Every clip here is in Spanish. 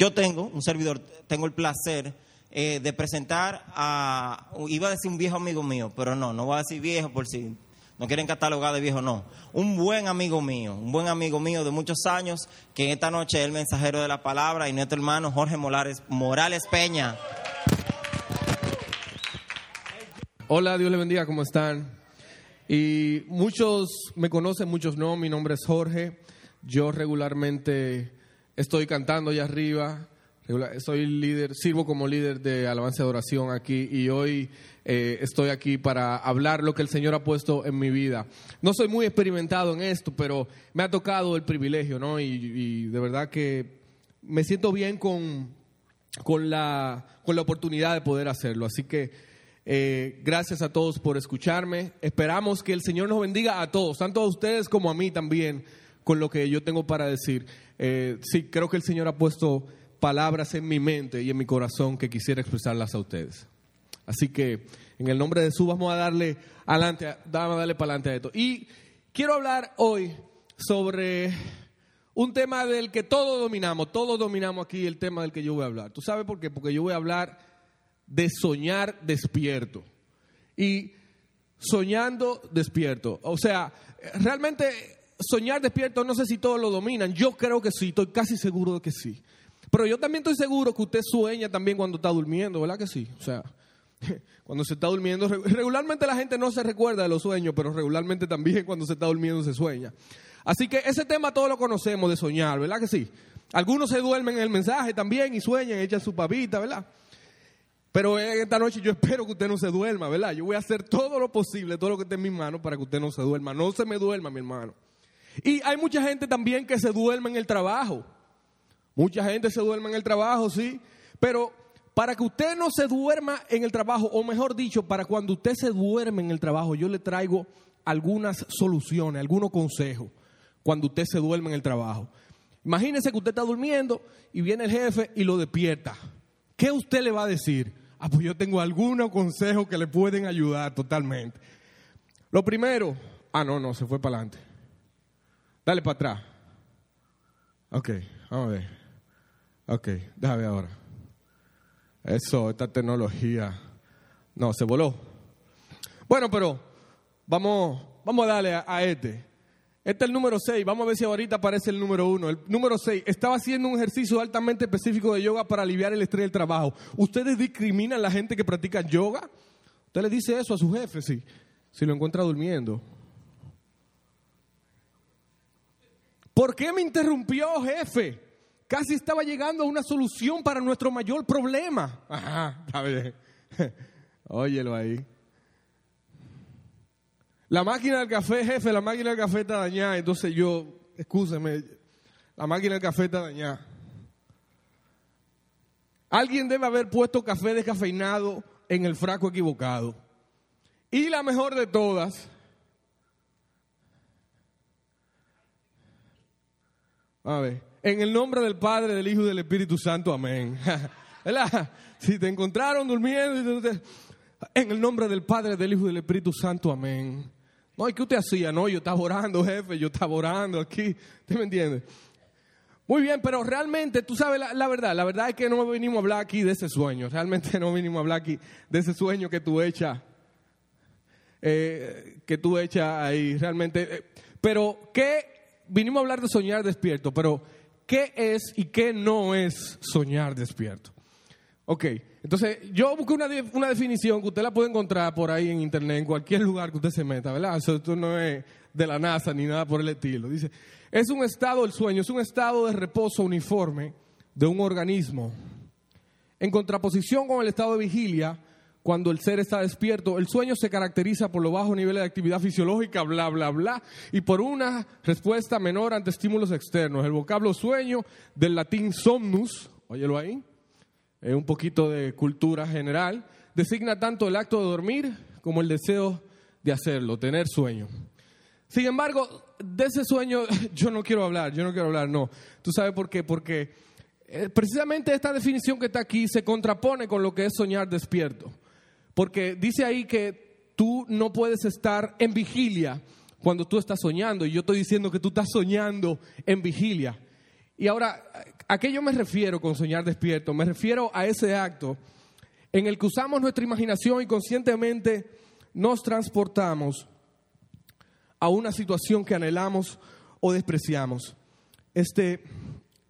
Yo tengo, un servidor, tengo el placer eh, de presentar a, iba a decir un viejo amigo mío, pero no, no voy a decir viejo por si no quieren catalogar de viejo, no. Un buen amigo mío, un buen amigo mío de muchos años, que esta noche es el mensajero de la palabra y nuestro hermano Jorge Morales, Morales Peña. Hola, Dios le bendiga, ¿cómo están? Y muchos me conocen, muchos no, mi nombre es Jorge. Yo regularmente estoy cantando allá arriba, soy líder, sirvo como líder de alabanza de oración aquí y hoy eh, estoy aquí para hablar lo que el Señor ha puesto en mi vida. No soy muy experimentado en esto, pero me ha tocado el privilegio, ¿no? Y, de verdad que me siento bien con, con, la, con la oportunidad de poder hacerlo. Así que eh, gracias a todos por escucharme. Esperamos que el Señor nos bendiga a todos, tanto a ustedes como a mí también, con lo que yo tengo para decir. Eh, sí, creo que el Señor ha puesto palabras en mi mente y en mi corazón que quisiera expresarlas a ustedes. Así que en el nombre de Jesús vamos a darle adelante, vamos a darle para adelante a esto. Y quiero hablar hoy sobre un tema del que todos dominamos, todos dominamos aquí el tema del que yo voy a hablar. ¿Tú sabes por qué? Porque yo voy a hablar de soñar despierto. Y soñando despierto. O sea, realmente soñar despierto, no sé si todos lo dominan. Yo creo que sí, estoy casi seguro de que sí. Pero yo también estoy seguro que usted sueña también cuando está durmiendo, ¿verdad que sí? O sea, cuando se está durmiendo, regularmente la gente no se recuerda de los sueños, pero regularmente también cuando se está durmiendo se sueña. Así que ese tema todos lo conocemos de soñar, ¿verdad que sí? Algunos se duermen en el mensaje también y sueñan, echan su pavita, ¿verdad? Pero esta noche yo espero que usted no se duerma, ¿verdad? Yo voy a hacer todo lo posible, todo lo que esté en mis manos para que usted no se duerma. No se me duerma, mi hermano. Y hay mucha gente también que se duerme en el trabajo. Mucha gente se duerme en el trabajo, sí. Pero para que usted no se duerma en el trabajo, o mejor dicho, para cuando usted se duerme en el trabajo, yo le traigo algunas soluciones, algunos consejos cuando usted se duerme en el trabajo. Imagínese que usted está durmiendo y viene el jefe y lo despierta. ¿Qué usted le va a decir? Ah, pues yo tengo algunos consejos que le pueden ayudar totalmente. Lo primero, ah, no, no, se fue para adelante. Dale para atrás. Ok, vamos a ver. Ok, déjame ahora. Eso, esta tecnología. No, se voló. Bueno, pero vamos, vamos a darle a este. Este es el número 6. Vamos a ver si ahorita aparece el número 1. El número 6. Estaba haciendo un ejercicio altamente específico de yoga para aliviar el estrés del trabajo. ¿Ustedes discriminan a la gente que practica yoga? Usted le dice eso a su jefe, sí. Si lo encuentra durmiendo. ¿Por qué me interrumpió, jefe? Casi estaba llegando a una solución para nuestro mayor problema. Ajá, está bien. Óyelo ahí. La máquina del café, jefe, la máquina del café está dañada. Entonces yo, escúcheme, la máquina del café está dañada. Alguien debe haber puesto café descafeinado en el frasco equivocado. Y la mejor de todas, a ver, en el nombre del Padre, del Hijo y del Espíritu Santo, amén. ¿Verdad? Si te encontraron durmiendo, en el nombre del Padre, del Hijo y del Espíritu Santo, amén. No, ¿y qué usted hacía? No, yo estaba orando, jefe, yo estaba orando aquí. ¿Usted me entiende? Muy bien, pero realmente, tú sabes la, verdad, la verdad es que no venimos a hablar aquí de ese sueño, realmente no venimos a hablar aquí de ese sueño que tú echas, eh, que tú echas ahí, realmente. Eh, pero, ¿qué? Vinimos a hablar de soñar despierto, pero ¿qué es y qué no es soñar despierto? Ok, entonces yo busqué una, una, definición que usted la puede encontrar por ahí en internet, en cualquier lugar que usted se meta, ¿verdad? Eso esto no es de la NASA ni nada por el estilo. Dice, es un estado del sueño, es un estado de reposo uniforme de un organismo. En contraposición con el estado de vigilia, cuando el ser está despierto, el sueño se caracteriza por los bajos niveles de actividad fisiológica, bla, bla, bla, y por una respuesta menor ante estímulos externos. El vocablo sueño del latín somnus, óyelo ahí, es un poquito de cultura general, designa tanto el acto de dormir como el deseo de hacerlo, tener sueño. Sin embargo, de ese sueño yo no quiero hablar, yo no quiero hablar, no. ¿Tú sabes por qué? Porque eh, precisamente esta definición que está aquí se contrapone con lo que es soñar despierto. Porque dice ahí que tú no puedes estar en vigilia cuando tú estás soñando. Y yo estoy diciendo que tú estás soñando en vigilia. Y ahora, ¿a qué yo me refiero con soñar despierto? Me refiero a ese acto en el que usamos nuestra imaginación y conscientemente nos transportamos a una situación que anhelamos o despreciamos. Este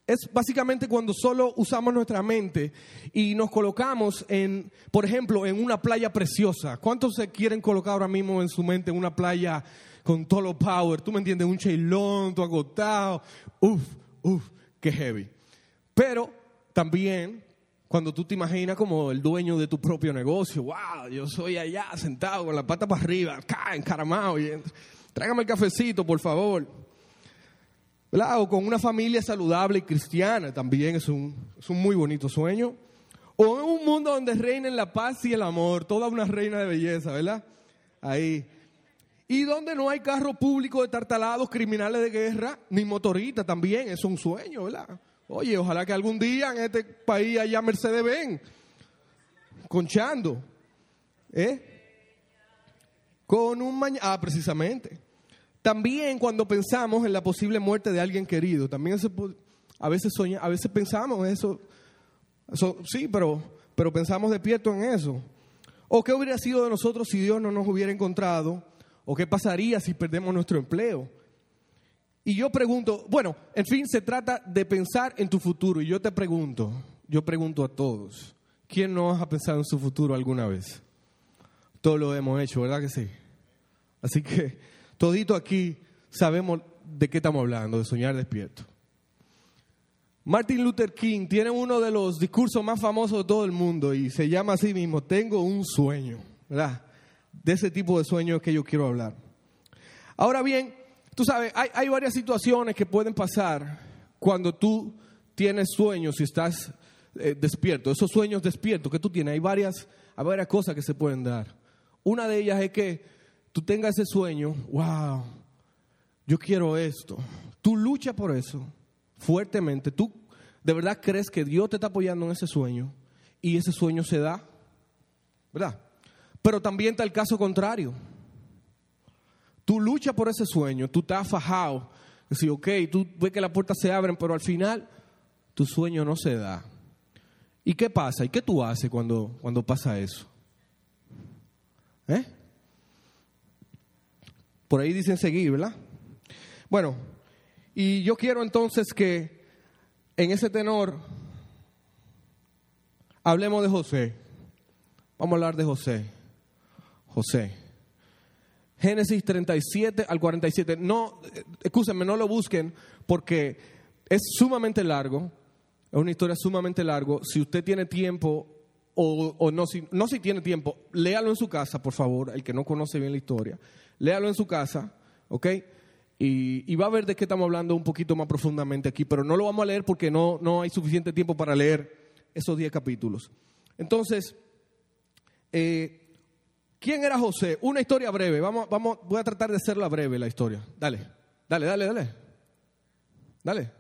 es básicamente cuando solo usamos nuestra mente y nos colocamos en, por ejemplo, en una playa preciosa. ¿Cuántos se quieren colocar ahora mismo en su mente en una playa con todo lo power? ¿Tú me entiendes? Un cheilón, todo agotado. Uf, uf, qué heavy. Pero también cuando tú te imaginas como el dueño de tu propio negocio, wow, yo soy allá sentado con la pata para arriba, acá encaramado, y tráigame el cafecito, por favor. O con una familia saludable y cristiana, también es un, es un muy bonito sueño. O en un mundo donde reinen la paz y el amor, toda una reina de belleza, ¿verdad? Ahí. Y donde no hay carro público de tartalados, criminales de guerra, ni motorita también, es un sueño, ¿verdad? Oye, ojalá que algún día en este país haya Mercedes-Benz, conchando, ¿eh? Con un mañana, ah, precisamente. También cuando pensamos en la posible muerte de alguien querido, también a veces soña, a veces pensamos en eso, sí, pero, pero pensamos despierto en eso. ¿O qué hubiera sido de nosotros si Dios no nos hubiera encontrado? ¿O qué pasaría si perdemos nuestro empleo? Y yo pregunto, bueno, en fin, se trata de pensar en tu futuro. Y yo te pregunto, yo pregunto a todos, ¿quién no ha pensado en su futuro alguna vez? Todos lo hemos hecho, ¿verdad que sí? Así que Todito aquí sabemos de qué estamos hablando, de soñar despierto. Martin Luther King tiene uno de los discursos más famosos de todo el mundo y se llama así mismo, tengo un sueño, ¿verdad? De ese tipo de sueños que yo quiero hablar. Ahora bien, tú sabes, hay, varias situaciones que pueden pasar cuando tú tienes sueños y estás eh, despierto. Esos sueños despiertos que tú tienes, hay varias, hay varias cosas que se pueden dar. Una de ellas es que tú tengas ese sueño, wow, yo quiero esto. Tú luchas por eso fuertemente. Tú de verdad crees que Dios te está apoyando en ese sueño y ese sueño se da, ¿verdad? Pero también está el caso contrario. Tú luchas por ese sueño, tú estás fajado. Decir, ok, tú ves que las puertas se abren, pero al final tu sueño no se da. ¿Y qué pasa? ¿Y qué tú haces cuando, cuando pasa eso? ¿Eh? Por ahí dicen seguir, ¿verdad? Bueno, y yo quiero entonces que en ese tenor hablemos de José. Vamos a hablar de José. José. Génesis 37 al 47. No, escúchenme, no lo busquen porque es sumamente largo. Es una historia sumamente largo. Si usted tiene tiempo o, o no, si, no si tiene tiempo, léalo en su casa, por favor, el que no conoce bien la historia léalo en su casa, ¿ok? Y, va a ver de qué estamos hablando un poquito más profundamente aquí, pero no lo vamos a leer porque no, no hay suficiente tiempo para leer esos 10 capítulos. Entonces, eh, ¿quién era José? Una historia breve. Vamos, vamos, voy a tratar de hacerla breve la historia. Dale, dale, dale, dale. Dale.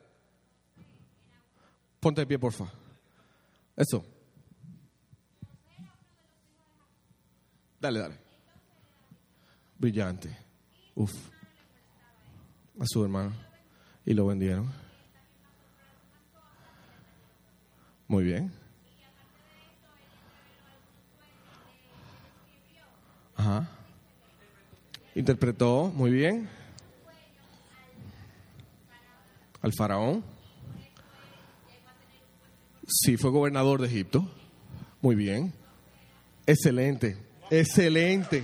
Ponte de pie, porfa. Eso. Dale, dale brillante. Uf. A su hermano. Y lo vendieron. Muy bien. Ajá. Interpretó, muy bien. Al faraón. Sí, fue gobernador de Egipto. Muy bien. Excelente. Excelente.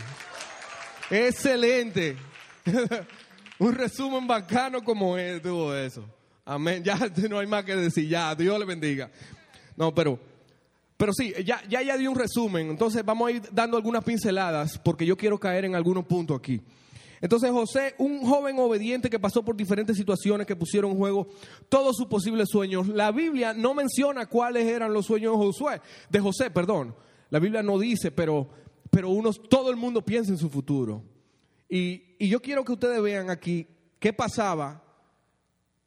Excelente. Un resumen bacano como es, tuvo eso. Amén. Ya no hay más que decir. Ya, Dios le bendiga. No, pero, pero sí, ya, ya, ya di un resumen. Entonces vamos a ir dando algunas pinceladas porque yo quiero caer en algunos puntos aquí. Entonces José, un joven obediente que pasó por diferentes situaciones que pusieron en juego todos sus posibles sueños. La Biblia no menciona cuáles eran los sueños de de José, perdón. La Biblia no dice, pero pero todo el mundo piensa en su futuro. Y, y yo quiero que ustedes vean aquí qué pasaba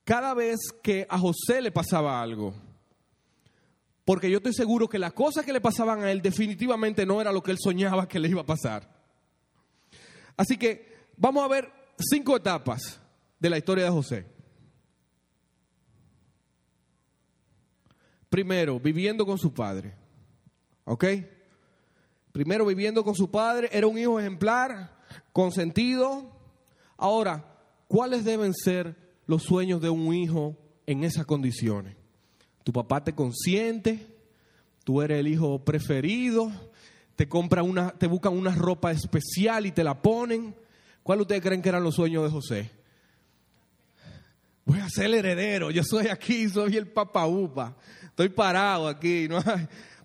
cada vez que a José le pasaba algo. Porque yo estoy seguro que las cosas que le pasaban a él definitivamente no era lo que él soñaba que le iba a pasar. Así que vamos a ver cinco etapas de la historia de José. primero, viviendo con su padre. ¿Ok? Primero viviendo con su padre, era un hijo ejemplar, consentido. Ahora, ¿cuáles deben ser los sueños de un hijo en esas condiciones? Tu papá te consiente, tú eres el hijo preferido, te compra una, te buscan una ropa especial y te la ponen. ¿Cuál ustedes creen que eran los sueños de José? Voy a ser el heredero, yo soy aquí, soy el papa upa, estoy parado aquí. ¿no?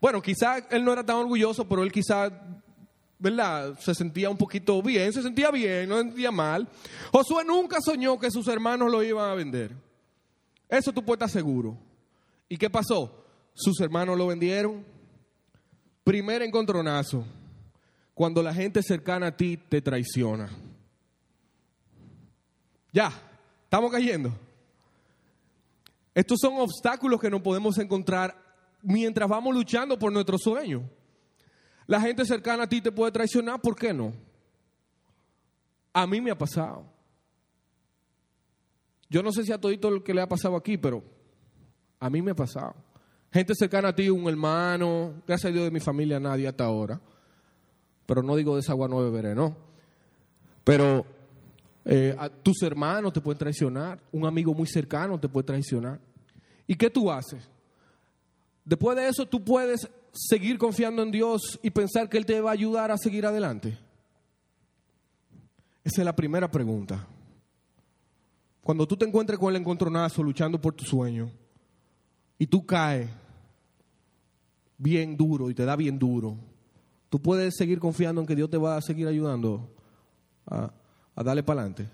Bueno, quizás él no era tan orgulloso, pero él quizás, ¿verdad? Se sentía un poquito bien, se sentía bien, no se sentía mal. Josué nunca soñó que sus hermanos lo iban a vender. Eso tú puedes estar seguro. ¿Y qué pasó? Sus hermanos lo vendieron. Primer encontronazo, cuando la gente cercana a ti te traiciona. Ya, estamos cayendo. Estos son obstáculos que no podemos encontrar mientras vamos luchando por nuestro sueño. La gente cercana a ti te puede traicionar, ¿por qué no? A mí me ha pasado. Yo no sé si a todito lo que le ha pasado aquí, pero a mí me ha pasado. Gente cercana a ti, un hermano, gracias a Dios de mi familia nadie hasta ahora. Pero no digo de esa agua no beberé, no. Pero eh, a tus hermanos te pueden traicionar, un amigo muy cercano te puede traicionar. ¿Y qué tú haces? Después de eso, tú puedes seguir confiando en Dios y pensar que Él te va a ayudar a seguir adelante. Esa es la primera pregunta. Cuando tú te encuentres con el encontronazo luchando por tu sueño y tú caes bien duro y te da bien duro, tú puedes seguir confiando en que Dios te va a seguir ayudando a, a darle para adelante.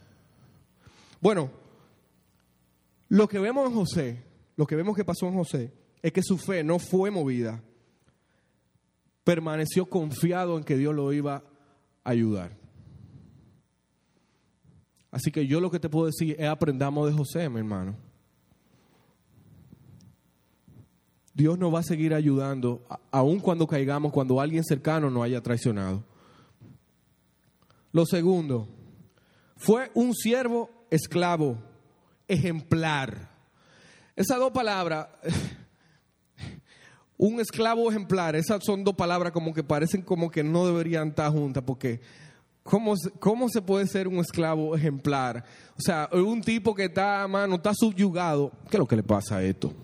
Bueno, lo que vemos en José, lo que vemos que pasó en José, es que su fe no fue movida. Permaneció confiado en que Dios lo iba a ayudar. Así que yo lo que te puedo decir es aprendamos de José, mi hermano. Dios nos va a seguir ayudando, aun cuando caigamos, cuando alguien cercano nos haya traicionado. Lo segundo, fue un siervo esclavo, ejemplar. Esas dos palabras, un esclavo ejemplar, esas son dos palabras como que parecen como que no deberían estar juntas, porque ¿cómo, cómo se puede ser un esclavo ejemplar? O sea, un tipo que está, mano, está subyugado. ¿Qué es lo que le pasa a esto?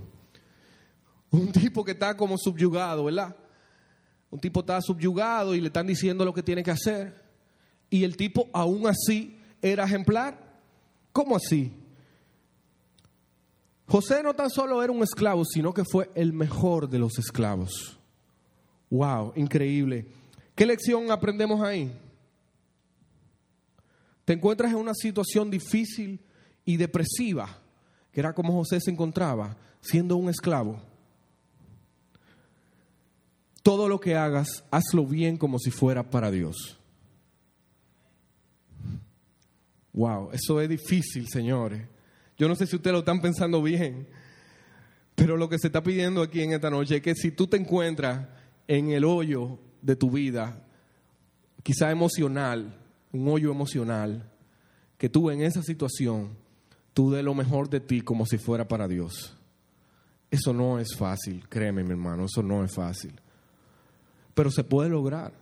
Un tipo que está como subyugado, ¿verdad? Un tipo está subyugado y le están diciendo lo que tiene que hacer. Y el tipo aún así era ejemplar. ¿Cómo así? José no tan solo era un esclavo, sino que fue el mejor de los esclavos. Wow, increíble. ¿Qué lección aprendemos ahí? Te encuentras en una situación difícil y depresiva, que era como José se encontraba, siendo un esclavo. Todo lo que hagas, hazlo bien como si fuera para Dios. Wow, eso es difícil, señores. Yo no sé si ustedes lo están pensando bien, pero lo que se está pidiendo aquí en esta noche es que si tú te encuentras en el hoyo de tu vida, quizá emocional, un hoyo emocional, que tú en esa situación, tú dé lo mejor de ti como si fuera para Dios. Eso no es fácil, créeme mi hermano, eso no es fácil. Pero se puede lograr.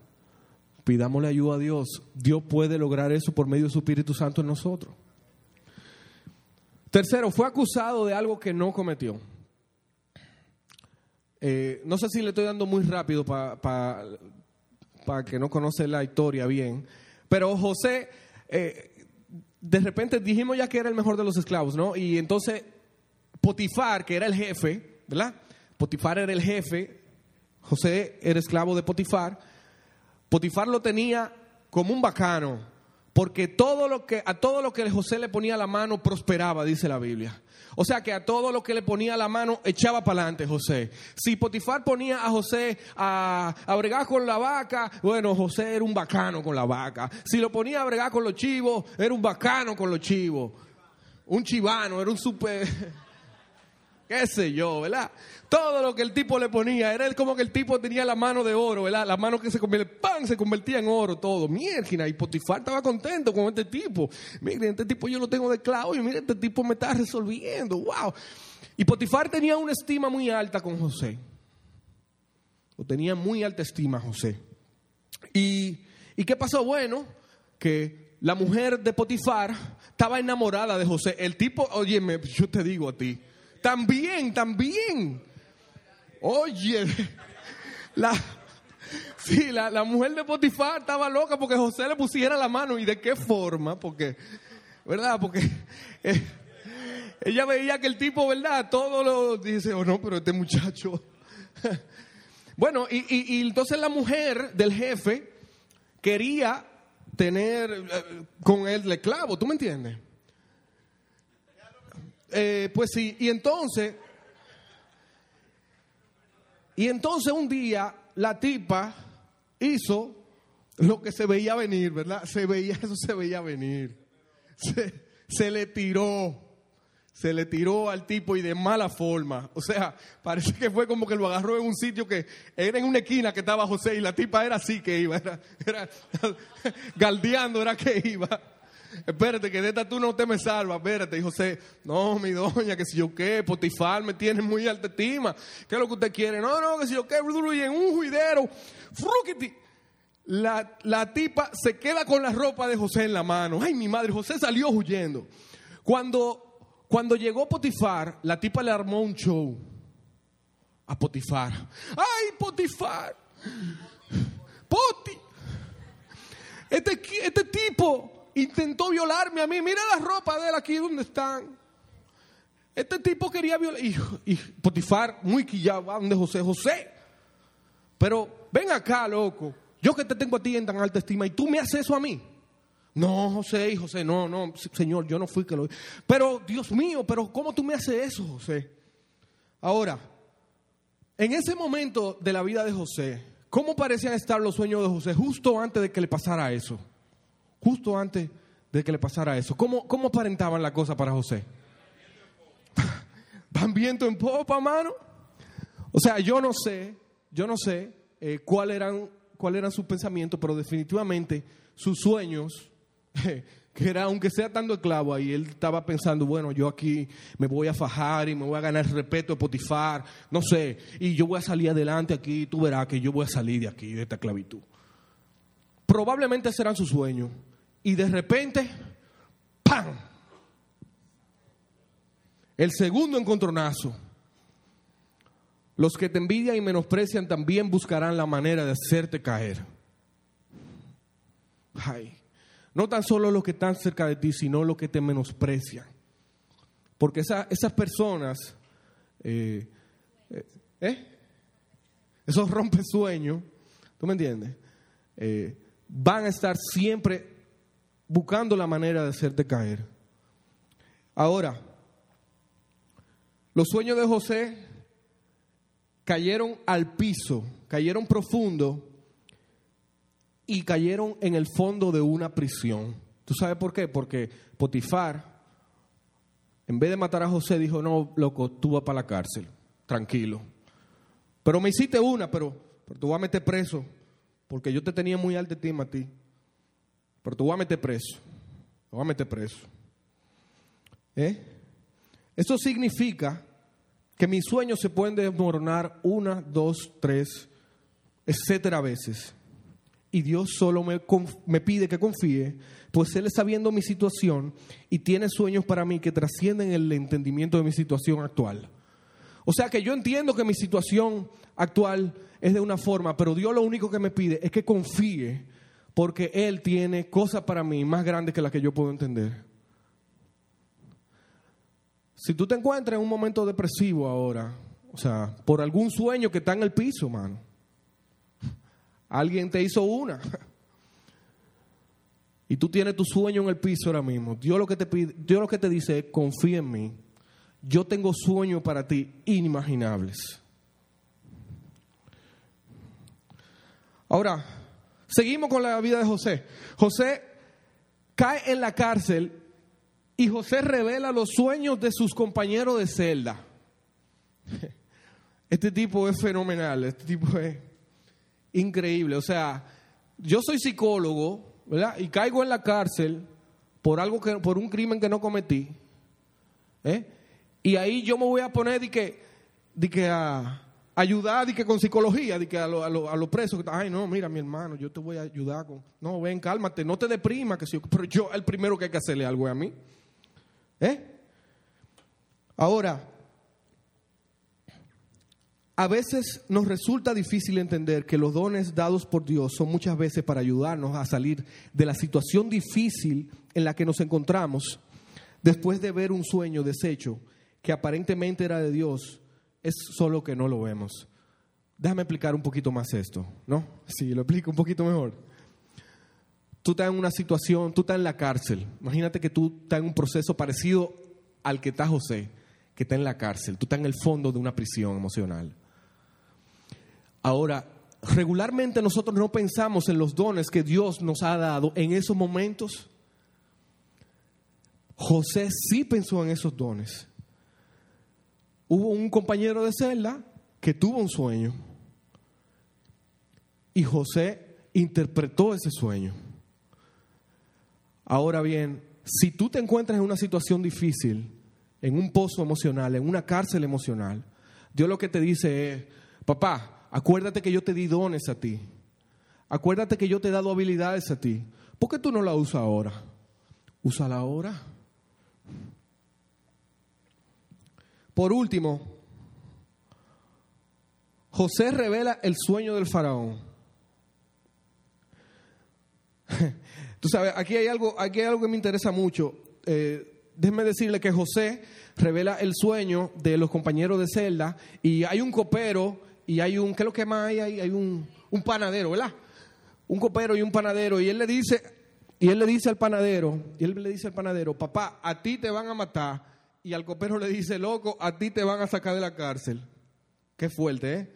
Pidámosle ayuda a Dios. Dios puede lograr eso por medio de su Espíritu Santo en nosotros. Tercero, fue acusado de algo que no cometió. Eh, no sé si le estoy dando muy rápido para que no conoce la historia bien, pero José, eh, de repente dijimos ya que era el mejor de los esclavos, ¿no? Y entonces Potifar, que era el jefe, ¿verdad? Potifar era el jefe, José era esclavo de Potifar Potifar lo tenía como un bacano, porque todo lo que, a todo lo que José le ponía la mano prosperaba, dice la Biblia. O sea que a todo lo que le ponía la mano echaba para adelante José. Si Potifar ponía a José a, a, bregar con la vaca, bueno, José era un bacano con la vaca. Si lo ponía a bregar con los chivos, era un bacano con los chivos. Un chivano, era un super... qué sé yo, ¿verdad? Todo lo que el tipo le ponía, era como que el tipo tenía la mano de oro, ¿verdad? La mano que se convertía, ¡pam! se convertía en oro todo. Mierda, y Potifar estaba contento con este tipo. Miren, este tipo yo lo tengo de clavo y miren, este tipo me está resolviendo, wow. Y Potifar tenía una estima muy alta con José. O tenía muy alta estima José. Y, ¿Y qué pasó? Bueno, que la mujer de Potifar estaba enamorada de José. El tipo, óyeme, yo te digo a ti, también, también. Oye, la, sí, la, mujer de Potifar estaba loca porque José le pusiera la mano. ¿Y de qué forma? Porque, ¿verdad? Porque eh, ella veía que el tipo, ¿verdad? Todo lo dice, oh no, pero este muchacho. bueno, y, y, entonces la mujer del jefe quería tener eh, con él el clavo, ¿tú me entiendes? Eh, pues sí, y entonces, y entonces un día la tipa hizo lo que se veía venir, ¿verdad? Se veía, eso se veía venir. Se, se le tiró se le tiró al tipo y de mala forma. O sea, parece que fue como que lo agarró en un sitio que era en una esquina que estaba José y la tipa era así que iba, era, era galdeando era que iba. Espérate, que de esta tú no te me salvas, espérate. José, no, mi doña, que si yo qué, Potifar me tiene muy alta estima. ¿Qué es lo que usted quiere? No, no, que si yo qué, y en un juidero, La, la tipa se queda con la ropa de José en la mano. Ay, mi madre, José salió huyendo. Cuando cuando llegó Potifar, la tipa le armó un show a Potifar. ¡Ay, Potifar! ¡Poti! Este, este tipo intentó violarme a mí. Mira la ropa de él aquí donde están. Este tipo quería violar. Y, Potifar, muy quillado, va donde José. José, pero ven acá, loco. Yo que te tengo a ti en tan alta estima y tú me haces eso a mí. No, José, José, no, no, Señor, yo no fui que lo... Pero, Dios mío, pero ¿cómo tú me haces eso, José? Ahora, en ese momento de la vida de José, ¿cómo parecían estar los sueños de José justo antes de que le pasara eso? Justo antes de que le pasara eso. ¿Cómo, cómo aparentaban la cosa para José? ¿Van viento en popa, mano? O sea, yo no sé, yo no sé eh, cuál eran, cuál eran sus pensamientos, pero definitivamente sus sueños que era, aunque sea tanto esclavo ahí, él estaba pensando, bueno, yo aquí me voy a fajar y me voy a ganar el respeto de Potifar, no sé, y yo voy a salir adelante aquí, tú verás que yo voy a salir de aquí, de esta esclavitud. Probablemente serán sus sueños. Y de repente, ¡pam! El segundo encontronazo. Los que te envidian y menosprecian también buscarán la manera de hacerte caer. Ay. No tan solo los que están cerca de ti, sino los que te menosprecian. Porque esas personas, eh, eh, ¿eh? esos rompesueños, ¿tú me entiendes? Eh, van a estar siempre buscando la manera de hacerte caer. Ahora, los sueños de José cayeron al piso, cayeron profundo y cayeron en el fondo de una prisión. ¿Tú sabes por qué? Porque Potifar, en vez de matar a José, dijo, no, loco, tú vas para la cárcel, tranquilo. Pero me hiciste una, pero, pero tú vas a meter preso, porque yo te tenía muy alta estima a ti. Pero tú vas a meter preso, te vas a meter preso. ¿Eh? Eso significa que mis sueños se pueden desmoronar una, dos, tres, etcétera veces y Dios solo me, me, pide que confíe, pues Él está viendo mi situación y tiene sueños para mí que trascienden el entendimiento de mi situación actual. O sea que yo entiendo que mi situación actual es de una forma, pero Dios lo único que me pide es que confíe, porque Él tiene cosas para mí más grandes que las que yo puedo entender. Si tú te encuentras en un momento depresivo ahora, o sea, por algún sueño que está en el piso, mano, Alguien te hizo una. Y tú tienes tu sueño en el piso ahora mismo. Dios lo que te pide, Dios lo que te dice es confía en mí. Yo tengo sueños para ti inimaginables. Ahora, seguimos con la vida de José. José cae en la cárcel y José revela los sueños de sus compañeros de celda. Este tipo es fenomenal, este tipo es increíble. O sea, yo soy psicólogo, ¿verdad? Y caigo en la cárcel por algo que, por un crimen que no cometí. ¿eh? Y ahí yo me voy a poner de que, de que a ayudar de que con psicología, de que a, lo- a lo- a los presos, que, ay no, mira mi hermano, yo te voy a ayudar con, no, ven, cálmate, no te deprima, que si, pero yo el primero que hay que hacerle algo es a mí. ¿Eh? Ahora, a veces nos resulta difícil entender que los dones dados por Dios son muchas veces para ayudarnos a salir de la situación difícil en la que nos encontramos después de ver un sueño deshecho que aparentemente era de Dios, es solo que no lo vemos. Déjame explicar un poquito más esto, ¿no? Sí, lo explico un poquito mejor. Tú estás en una situación, tú estás en la cárcel. Imagínate que tú estás en un proceso parecido al que está José, que está en la cárcel. Tú estás en el fondo de una prisión emocional. Ahora, regularmente nosotros no pensamos en los dones que Dios nos ha dado en esos momentos. José sí pensó en esos dones. Hubo un compañero de celda que tuvo un sueño y José interpretó ese sueño. Ahora bien, si tú te encuentras en una situación difícil, en un pozo emocional, en una cárcel emocional, Dios lo que te dice es, papá, acuérdate que yo te di dones a ti. Acuérdate que yo te he dado habilidades a ti. ¿Por qué tú no la usas ahora? Úsala ahora. Por último, José revela el sueño del faraón. Tú sabes, aquí hay algo, aquí hay algo que me interesa mucho. Eh, déjeme decirle que José revela el sueño de los compañeros de celda y hay un copero y hay un, ¿qué es lo que más hay? Hay, un, un panadero, ¿verdad? Un copero y un panadero y él le dice, y él le dice al panadero, y él le dice al panadero, papá, a ti te van a matar y al copero le dice, loco, a ti te van a sacar de la cárcel. Qué fuerte, ¿eh?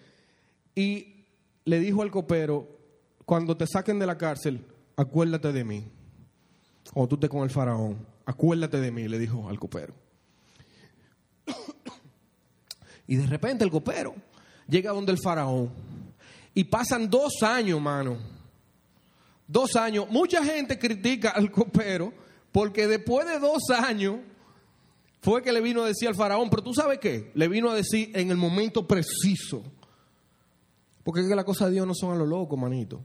Y le dijo al copero, cuando te saquen de la cárcel, acuérdate de mí. O tú estés con el faraón, acuérdate de mí, le dijo al copero. Y de repente el copero llega donde el faraón. Y pasan dos años, mano. Dos años. Mucha gente critica al copero porque después de dos años fue que le vino a decir al faraón, pero tú sabes qué, le vino a decir en el momento preciso. Porque es que las cosas de Dios no son a lo loco, manito.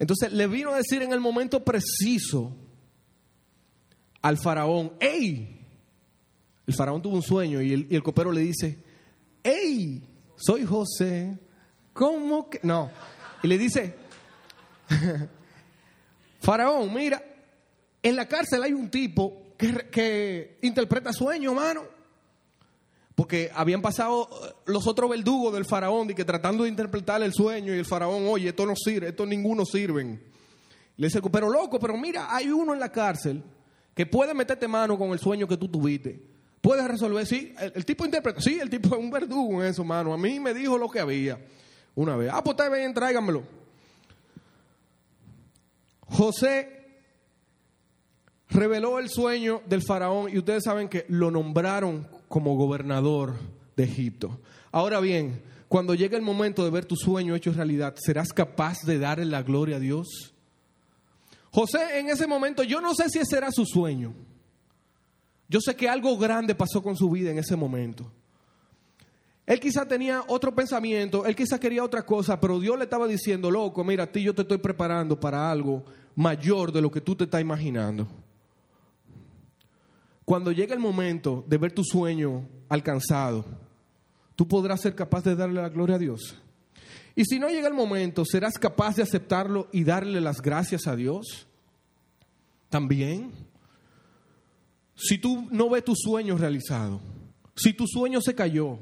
Entonces le vino a decir en el momento preciso al faraón, ¡Ey! El faraón tuvo un sueño y el, y el copero le dice, ¡Ey! Soy José. ¿Cómo que? No. Y le dice, faraón, mira, en la cárcel hay un tipo que, interpreta sueños, mano. Porque habían pasado eh, los otros verdugos del faraón y que tratando de interpretar el sueño y el faraón, oye, esto no sirve, esto ninguno sirven. Le dice, pero loco, pero mira, hay uno en la cárcel que puede meterte mano con el sueño que tú tuviste. Puedes resolver, sí, el, tipo interpreta, sí, el tipo es un verdugo en eso, mano. A mí me dijo lo que había una vez. Ah, pues está tráigamelo. José reveló el sueño del faraón y ustedes saben que lo nombraron como gobernador de Egipto. Ahora bien, cuando llegue el momento de ver tu sueño hecho realidad, ¿serás capaz de darle la gloria a Dios? José en ese momento, yo no sé si ese era su sueño. Yo sé que algo grande pasó con su vida en ese momento. Él quizá tenía otro pensamiento, él quizá quería otra cosa, pero Dios le estaba diciendo, loco, mira, a ti yo te estoy preparando para algo mayor de lo que tú te estás imaginando. Cuando llegue el momento de ver tu sueño alcanzado, tú podrás ser capaz de darle la gloria a Dios. Y si no llega el momento, ¿serás capaz de aceptarlo y darle las gracias a Dios? También. Si tú no ves tu sueño realizado, si tu sueño se cayó,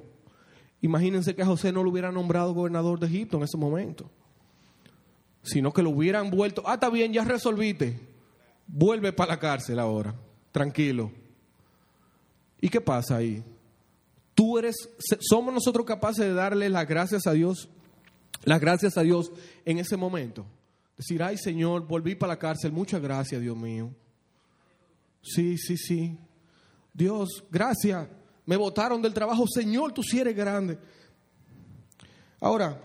imagínense que José no lo hubiera nombrado gobernador de Egipto en ese momento, sino que lo hubieran vuelto, ah, está bien, ya resolviste, vuelve para la cárcel ahora, tranquilo. ¿Y qué pasa ahí? Tú eres, somos nosotros capaces de darle las gracias a Dios, las gracias a Dios en ese momento. Decir, ay Señor, volví para la cárcel, muchas gracias, Dios mío. Sí, sí, sí. Dios, gracias. Me votaron del trabajo. Señor, tú sí eres grande. Ahora,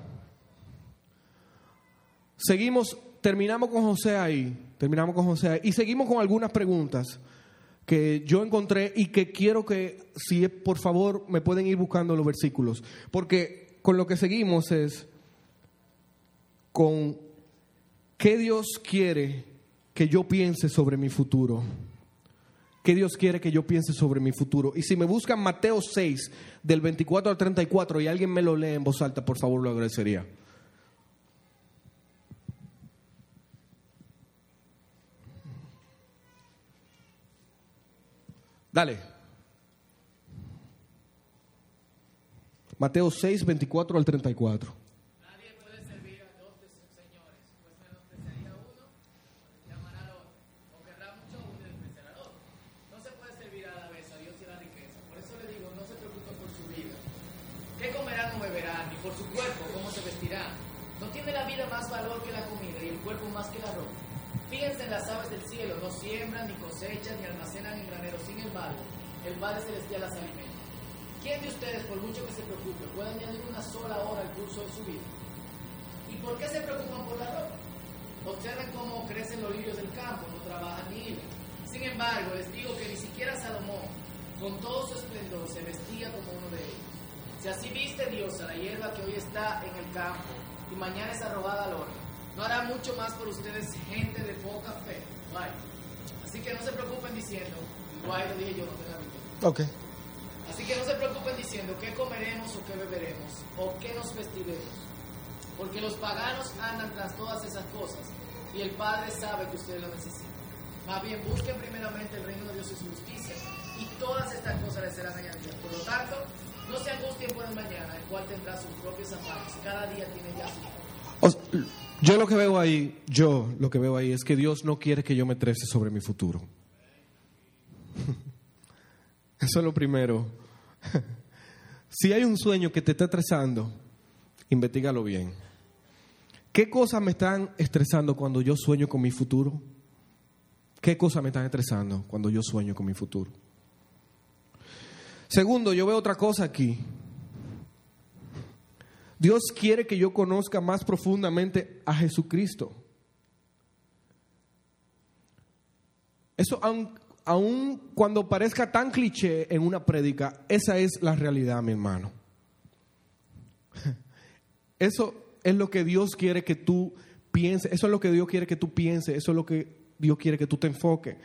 seguimos, terminamos con José ahí. Terminamos con José ahí. Y seguimos con algunas preguntas. Que yo encontré y que quiero que, si por favor, me pueden ir buscando los versículos. Porque con lo que seguimos es con qué Dios quiere que yo piense sobre mi futuro. ¿Qué Dios quiere que yo piense sobre mi futuro? Y si me buscan Mateo 6, del 24 al 34, y alguien me lo lee en voz alta, por favor, lo agradecería. Dale. Mateo 6, 24 al 34. Nadie puede servir a dos de sus señores, pues menospreciaría a uno, llamará al otro, o querrá mucho a uno y despreciará al otro. No se puede servir a la vez a Dios y a la riqueza. Por eso le digo, no se preocupen por su vida. ¿Qué comerán o beberán? Ni por su cuerpo, cómo se vestirán. ¿No tiene la vida más valor que la comida y el cuerpo más que la ropa? Fíjense en las aves del cielo, no siembran, ni cosechan, ni almacenan en graneros. Sin embargo, el Padre Celestial las alimenta. ¿Quién de ustedes, por mucho que se preocupe, puede añadir una sola hora al curso de su vida? ¿Y por qué se preocupan por la ropa? Observen cómo crecen los lirios del campo, no trabajan ni hilan. Sin embargo, les digo que ni siquiera Salomón, con todo su esplendor, se vestía como uno de ellos. Si así viste Dios a la hierba que hoy está en el campo y mañana es arrojada al horno, no hará mucho más por ustedes, gente de poca fe. Guay. Así que no se preocupen diciendo, guay, lo dije yo, no tenga. Ok. Así que no se preocupen diciendo qué comeremos o qué beberemos o qué nos vestiremos. Porque los paganos andan tras todas esas cosas y el Padre sabe que ustedes lo necesitan. Más bien busquen primeramente el reino de Dios y su justicia y todas estas cosas les serán añadidas. Por lo tanto, no se angustien por el mañana, el cual tendrá sus propios afanes. Cada día tiene ya su yo lo que veo ahí, yo lo que veo ahí es que Dios no quiere que yo me trece sobre mi futuro. Eso es lo primero. Si hay un sueño que te está estresando, investigalo bien. ¿Qué cosas me están estresando cuando yo sueño con mi futuro? ¿Qué cosas me están estresando cuando yo sueño con mi futuro? Segundo, yo veo otra cosa aquí. Dios quiere que yo conozca más profundamente a Jesucristo. Eso, aun, cuando parezca tan cliché en una prédica, esa es la realidad, mi hermano. Eso es lo que Dios quiere que tú pienses, eso es lo que Dios quiere que tú pienses, eso es lo que Dios quiere que tú te enfoques.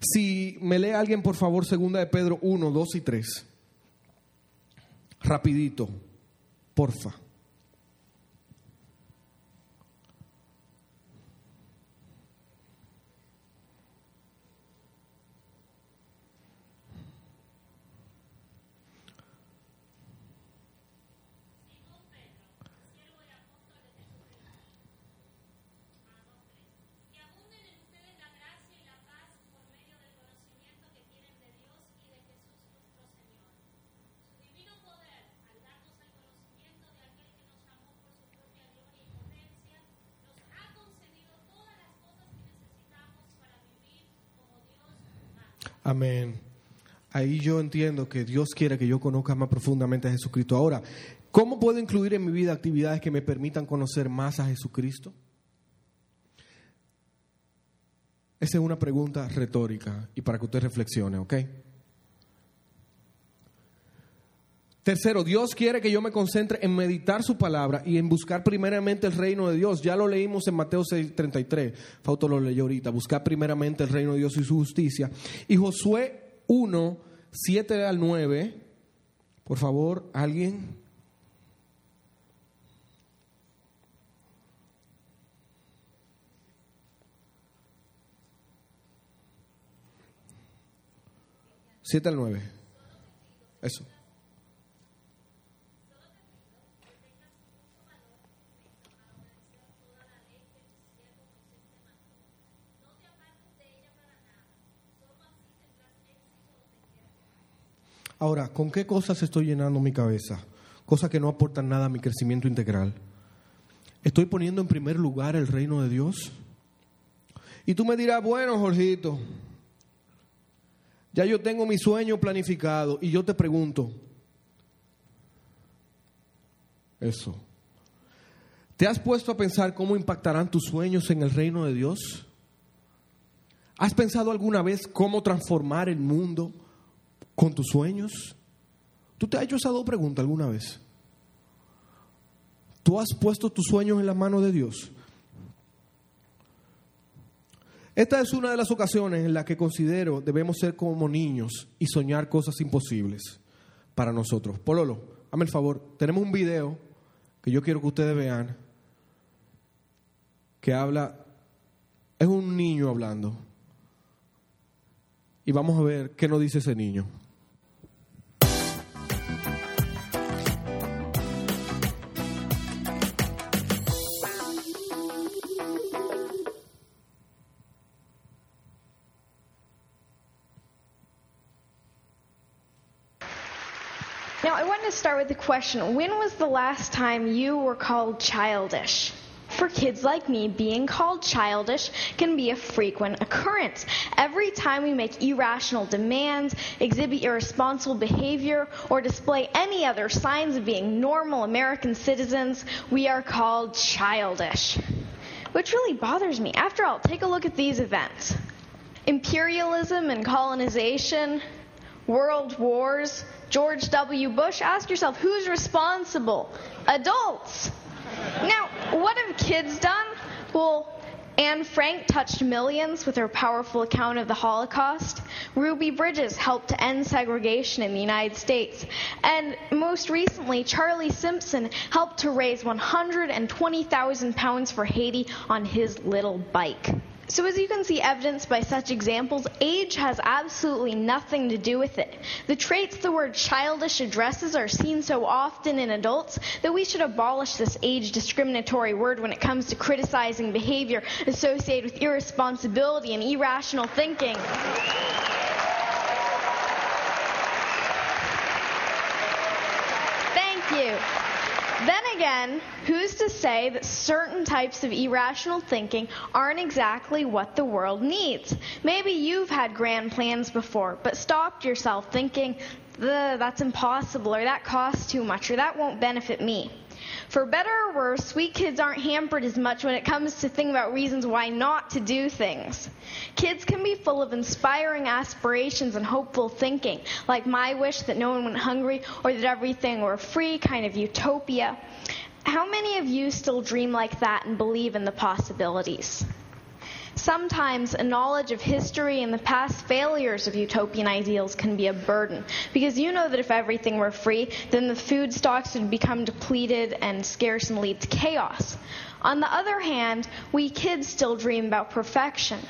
Si me lee alguien, por favor, segunda de Pedro 1, 2 y 3. Rapidito, porfa. Amén. Ahí yo entiendo que Dios quiere que yo conozca más profundamente a Jesucristo. Ahora, ¿cómo puedo incluir en mi vida actividades que me permitan conocer más a Jesucristo? Esa es una pregunta retórica y para que usted reflexione, ¿ok? Tercero, Dios quiere que yo me concentre en meditar su palabra y en buscar primeramente el reino de Dios. Ya lo leímos en Mateo 6:33. Fausto lo leyó ahorita. Buscar primeramente el reino de Dios y su justicia. Y Josué 1, 7 al 9. Por favor, alguien. Siete al 9. Eso. Ahora, ¿con qué cosas estoy llenando mi cabeza? Cosas que no aportan nada a mi crecimiento integral. ¿Estoy poniendo en primer lugar el reino de Dios? Y tú me dirás, bueno, Jorgito, ya yo tengo mi sueño planificado y yo te pregunto, eso, ¿te has puesto a pensar cómo impactarán tus sueños en el reino de Dios? ¿Has pensado alguna vez cómo transformar el mundo con tus sueños? ¿Tú te has hecho esa dos preguntas alguna vez? ¿Tú has puesto tus sueños en la mano de Dios? Esta es una de las ocasiones en las que considero debemos ser como niños y soñar cosas imposibles para nosotros. Pololo, hazme el favor, tenemos un video que yo quiero que ustedes vean que habla, es un niño hablando. Y vamos a ver qué nos dice ese niño. Question When was the last time you were called childish? For kids like me, being called childish can be a frequent occurrence. Every time we make irrational demands, exhibit irresponsible behavior, or display any other signs of being normal American citizens, we are called childish. Which really bothers me. After all, take a look at these events imperialism and colonization, world wars, George W. Bush. Ask yourself who's responsible? Adults. Now, what have kids done? Well, Anne Frank touched millions with her powerful account of the Holocaust. Ruby Bridges helped to end segregation in the United States. And most recently, Charlie Simpson helped to raise 120,000 pounds for Haiti on his little bike. So, as you can see evidenced by such examples, age has absolutely nothing to do with it. The traits the word childish addresses are seen so often in adults that we should abolish this age discriminatory word when it comes to criticizing behavior associated with irresponsibility and irrational thinking. Thank you. Again, who's to say that certain types of irrational thinking aren't exactly what the world needs? Maybe you've had grand plans before, but stopped yourself thinking, "Ugh, that's impossible, or that costs too much, or that won't benefit me. For better or worse, sweet kids aren't hampered as much when it comes to thinking about reasons why not to do things. Kids can be full of inspiring aspirations and hopeful thinking, like my wish that no one went hungry or that everything were free, kind of utopia. How many of you still dream like that and believe in the possibilities? Sometimes a knowledge of history and the past failures of utopian ideals can be a burden because you know that if everything were free, then the food stocks would become depleted and scarce and lead to chaos. On the other hand, we kids still dream about perfection.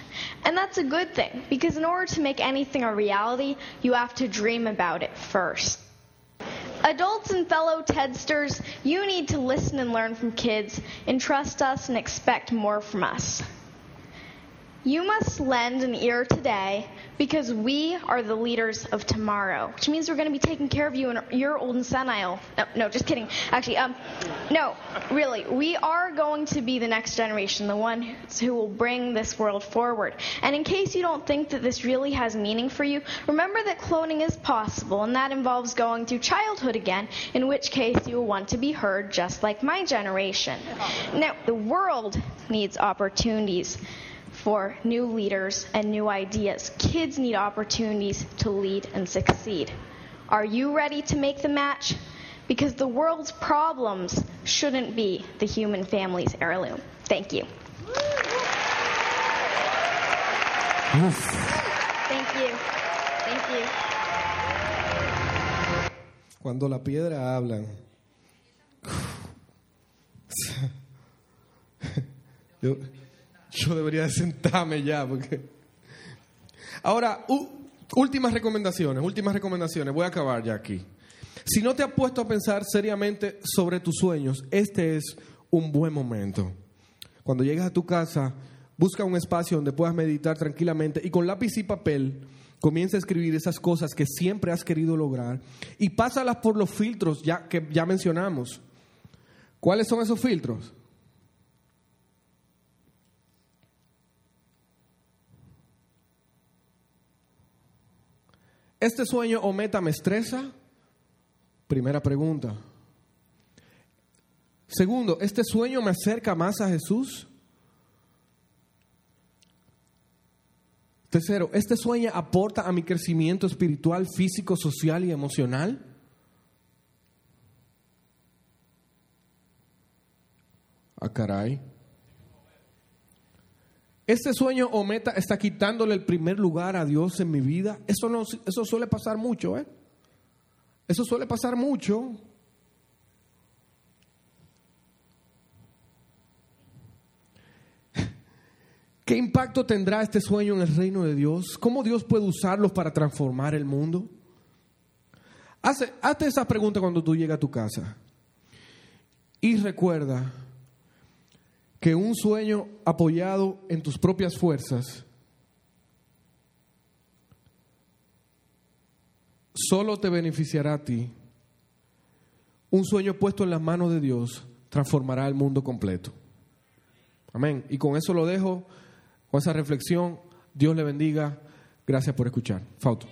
And that's a good thing because in order to make anything a reality, you have to dream about it first. Adults and fellow Tedsters, you need to listen and learn from kids, entrust us, and expect more from us. You must lend an ear today because we are the leaders of tomorrow, which means we're going to be taking care of you and your old and senile. No, no, just kidding. Actually, um, no, really, we are going to be the next generation, the one who will bring this world forward. And in case you don't think that this really has meaning for you, remember that cloning is possible, and that involves going through childhood again, in which case you will want to be heard just like my generation. Now, the world needs opportunities for new leaders and new ideas. Kids need opportunities to lead and succeed. Are you ready to make the match? Because the world's problems shouldn't be the human family's heirloom. Thank you. Thank you. Thank you. Cuando la piedra hablan. Yo, yo debería de sentarme ya porque... Ahora, últimas recomendaciones, últimas recomendaciones. Voy a acabar ya aquí. Si no te has puesto a pensar seriamente sobre tus sueños, este es un buen momento. Cuando llegues a tu casa, busca un espacio donde puedas meditar tranquilamente y con lápiz y papel comienza a escribir esas cosas que siempre has querido lograr y pásalas por los filtros ya, que ya mencionamos. ¿Cuáles son esos filtros? ¿Este sueño o meta me estresa? Primera pregunta. Segundo, ¿este sueño me acerca más a Jesús? Tercero, ¿este sueño aporta a mi crecimiento espiritual, físico, social y emocional? Ah, caray. Este sueño o meta está quitándole el primer lugar a Dios en mi vida. Eso, no, eso suele pasar mucho, ¿eh? Eso suele pasar mucho. ¿Qué impacto tendrá este sueño en el reino de Dios? ¿Cómo Dios puede usarlos para transformar el mundo? Hace, hazte esa pregunta cuando tú llegas a tu casa. Y recuerda que un sueño apoyado en tus propias fuerzas solo te beneficiará a ti. Un sueño puesto en las manos de Dios transformará el mundo completo. Amén. Y con eso lo dejo, con esa reflexión. Dios le bendiga. Gracias por escuchar. Fauto.